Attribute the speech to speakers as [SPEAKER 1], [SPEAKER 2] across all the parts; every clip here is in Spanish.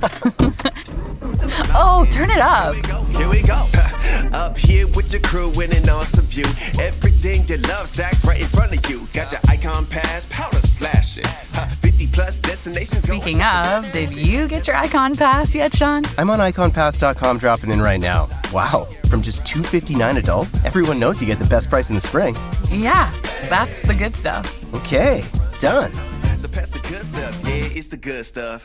[SPEAKER 1] oh, turn it up.
[SPEAKER 2] Here we go. Up here with your crew in an awesome view. Everything you love stacked right in front of you. Got your icon pass, powder slashing. 50 plus destinations.
[SPEAKER 1] Speaking of, did you get your icon pass yet, Sean?
[SPEAKER 3] I'm on iconpass.com dropping in right now. Wow, from just 259 adult, everyone knows you get the best price in the spring.
[SPEAKER 1] Yeah, that's the good stuff.
[SPEAKER 3] Okay, done.
[SPEAKER 2] So pass the good stuff. Yeah, it's the good stuff.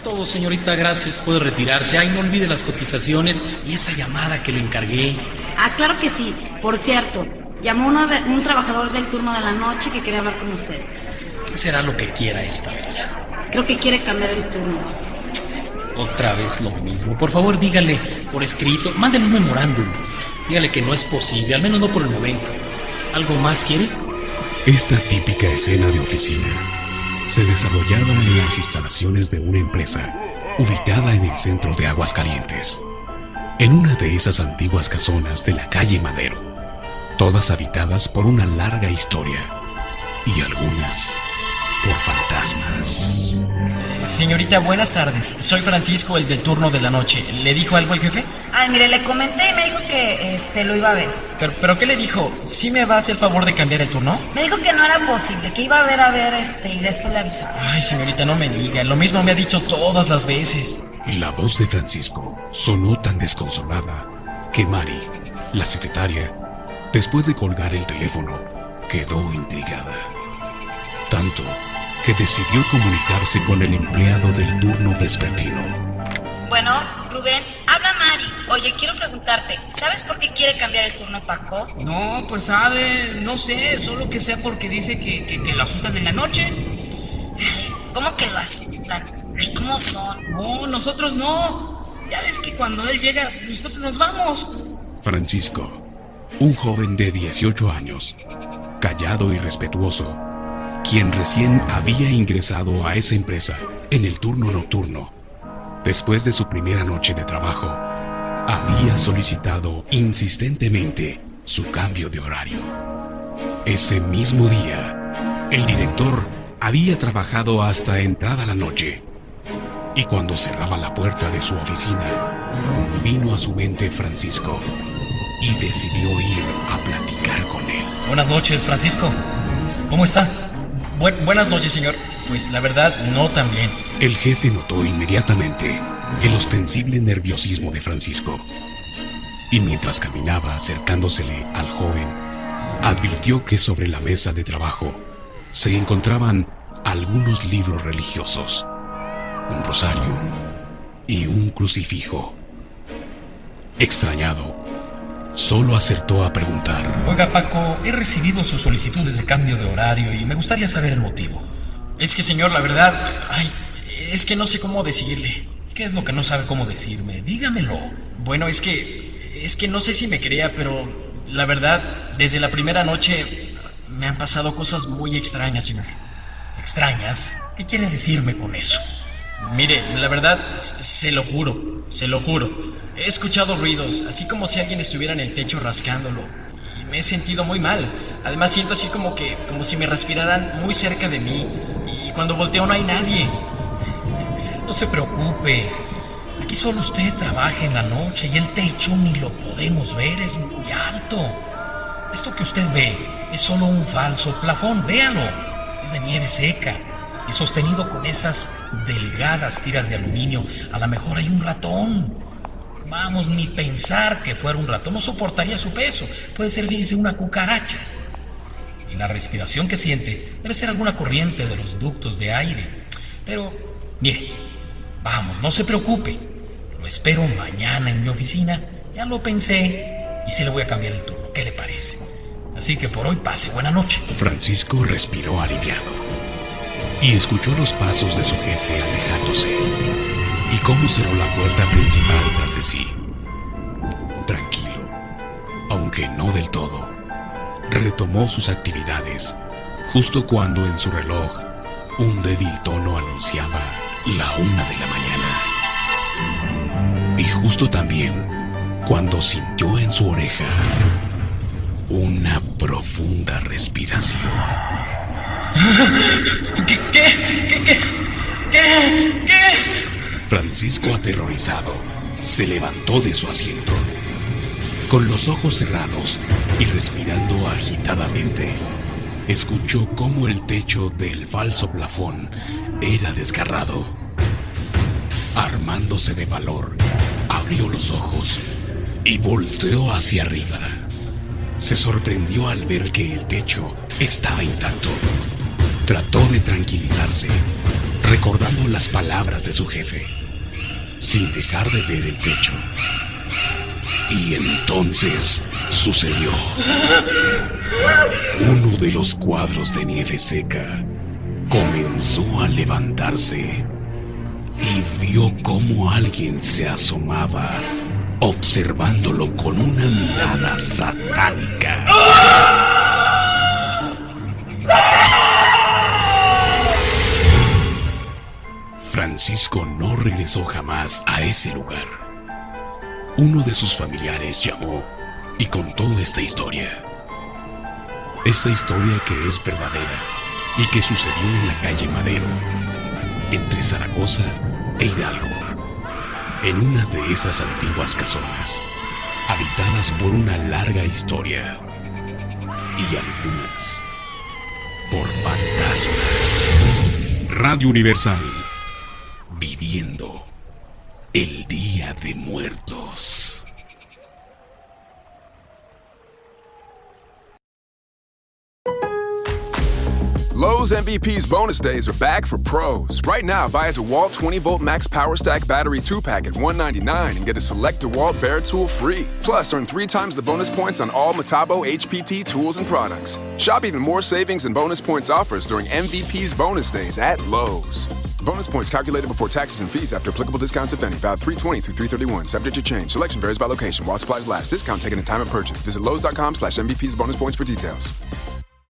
[SPEAKER 4] Es todo, señorita, gracias. Puede retirarse. Ay, no olvide las cotizaciones y esa llamada que le encargué.
[SPEAKER 5] Ah, claro que sí. Por cierto, llamó uno de- un trabajador del turno de la noche que quería hablar con usted.
[SPEAKER 4] ¿Qué será lo que quiera esta vez?
[SPEAKER 5] Creo que quiere cambiar el turno.
[SPEAKER 4] Otra vez lo mismo. Por favor, dígale por escrito, mándele un memorándum. Dígale que no es posible, al menos no por el momento. ¿Algo más quiere?
[SPEAKER 6] Esta típica escena de oficina se desarrollaba en las instalaciones de una empresa ubicada en el centro de Aguascalientes, en una de esas antiguas casonas de la calle Madero, todas habitadas por una larga historia y algunas por fantasmas.
[SPEAKER 7] Señorita, buenas tardes. Soy Francisco, el del turno de la noche. ¿Le dijo algo el jefe?
[SPEAKER 5] Ay, mire, le comenté y me dijo que este lo iba a ver.
[SPEAKER 7] ¿Pero, pero qué le dijo? ¿Sí me va a hacer el favor de cambiar el turno?
[SPEAKER 5] Me dijo que no era posible, que iba a ver a ver este y después le avisaba.
[SPEAKER 7] Ay, señorita, no me diga. Lo mismo me ha dicho todas las veces.
[SPEAKER 6] La voz de Francisco sonó tan desconsolada que Mari, la secretaria, después de colgar el teléfono, quedó intrigada. Tanto que decidió comunicarse con el empleado del turno vespertino.
[SPEAKER 5] Bueno, Rubén, habla Mari. Oye, quiero preguntarte, ¿sabes por qué quiere cambiar el turno Paco?
[SPEAKER 8] No, pues sabe, no sé, solo que sea porque dice que, que, que lo asustan en la noche.
[SPEAKER 5] ¿Cómo que lo asustan? Ay, ¿cómo son?
[SPEAKER 8] No, nosotros no. Ya ves que cuando él llega, nosotros nos vamos.
[SPEAKER 6] Francisco, un joven de 18 años, callado y respetuoso, quien recién había ingresado a esa empresa en el turno nocturno, después de su primera noche de trabajo, había solicitado insistentemente su cambio de horario. Ese mismo día, el director había trabajado hasta entrada la noche, y cuando cerraba la puerta de su oficina, vino a su mente Francisco y decidió ir a platicar con él.
[SPEAKER 7] Buenas noches, Francisco. ¿Cómo está? Buen- buenas noches, señor. Pues la verdad, no tan bien.
[SPEAKER 6] El jefe notó inmediatamente el ostensible nerviosismo de Francisco. Y mientras caminaba acercándosele al joven, advirtió que sobre la mesa de trabajo se encontraban algunos libros religiosos, un rosario y un crucifijo. Extrañado, solo acertó a preguntar.
[SPEAKER 7] Oiga, Paco, he recibido sus solicitudes de cambio de horario y me gustaría saber el motivo. Es que, señor, la verdad, ay, es que no sé cómo decirle. ¿Qué es lo que no sabe cómo decirme? Dígamelo. Bueno, es que, es que no sé si me crea, pero la verdad, desde la primera noche me han pasado cosas muy extrañas, señor. ¿Extrañas? ¿Qué quiere decirme con eso? Mire, la verdad, se lo juro, se lo juro. He escuchado ruidos, así como si alguien estuviera en el techo rascándolo. Y me he sentido muy mal. Además siento así como que, como si me respiraran muy cerca de mí. Y cuando volteo no hay nadie. No se preocupe. Aquí solo usted trabaja en la noche y el techo ni lo podemos ver, es muy alto. Esto que usted ve es solo un falso plafón, véalo. Es de nieve seca y sostenido con esas delgadas tiras de aluminio. A lo mejor hay un ratón. Vamos, ni pensar que fuera un ratón, no soportaría su peso. Puede ser, una cucaracha. Y la respiración que siente debe ser alguna corriente de los ductos de aire. Pero, mire, vamos, no se preocupe. Lo espero mañana en mi oficina. Ya lo pensé y sí le voy a cambiar el turno. ¿Qué le parece? Así que por hoy pase buena noche.
[SPEAKER 6] Francisco respiró aliviado. Y escuchó los pasos de su jefe alejándose y cómo cerró la puerta principal tras de sí. Tranquilo, aunque no del todo, retomó sus actividades justo cuando en su reloj un débil tono anunciaba la una de la mañana. Y justo también cuando sintió en su oreja una profunda respiración.
[SPEAKER 8] ¿Qué? ¿Qué? ¿Qué? ¿Qué?
[SPEAKER 6] Francisco, aterrorizado, se levantó de su asiento. Con los ojos cerrados y respirando agitadamente, escuchó cómo el techo del falso plafón era desgarrado. Armándose de valor, abrió los ojos y volteó hacia arriba. Se sorprendió al ver que el techo estaba intacto. Trató de tranquilizarse, recordando las palabras de su jefe, sin dejar de ver el techo. Y entonces sucedió. Uno de los cuadros de nieve seca comenzó a levantarse y vio cómo alguien se asomaba, observándolo con una mirada satánica. Francisco no regresó jamás a ese lugar. Uno de sus familiares llamó y contó esta historia. Esta historia que es verdadera y que sucedió en la calle Madero, entre Zaragoza e Hidalgo, en una de esas antiguas casonas, habitadas por una larga historia y algunas por fantasmas. Radio Universal, viviendo el Día de Muertos.
[SPEAKER 9] Lowe's MVP's bonus days are back for pros. Right now, buy a DeWalt 20 volt max power stack battery 2 pack at 199 and get a select DeWalt Bear tool free. Plus, earn three times the bonus points on all Metabo HPT tools and products. Shop even more savings and bonus points offers during MVP's bonus days at Lowe's. Bonus points calculated before taxes and fees after applicable discounts, if any. Valid 320 through 331. Subject to change. Selection varies by location. While supplies last. Discount taken at time of purchase. Visit Lowe's.com slash MVP's bonus points for details.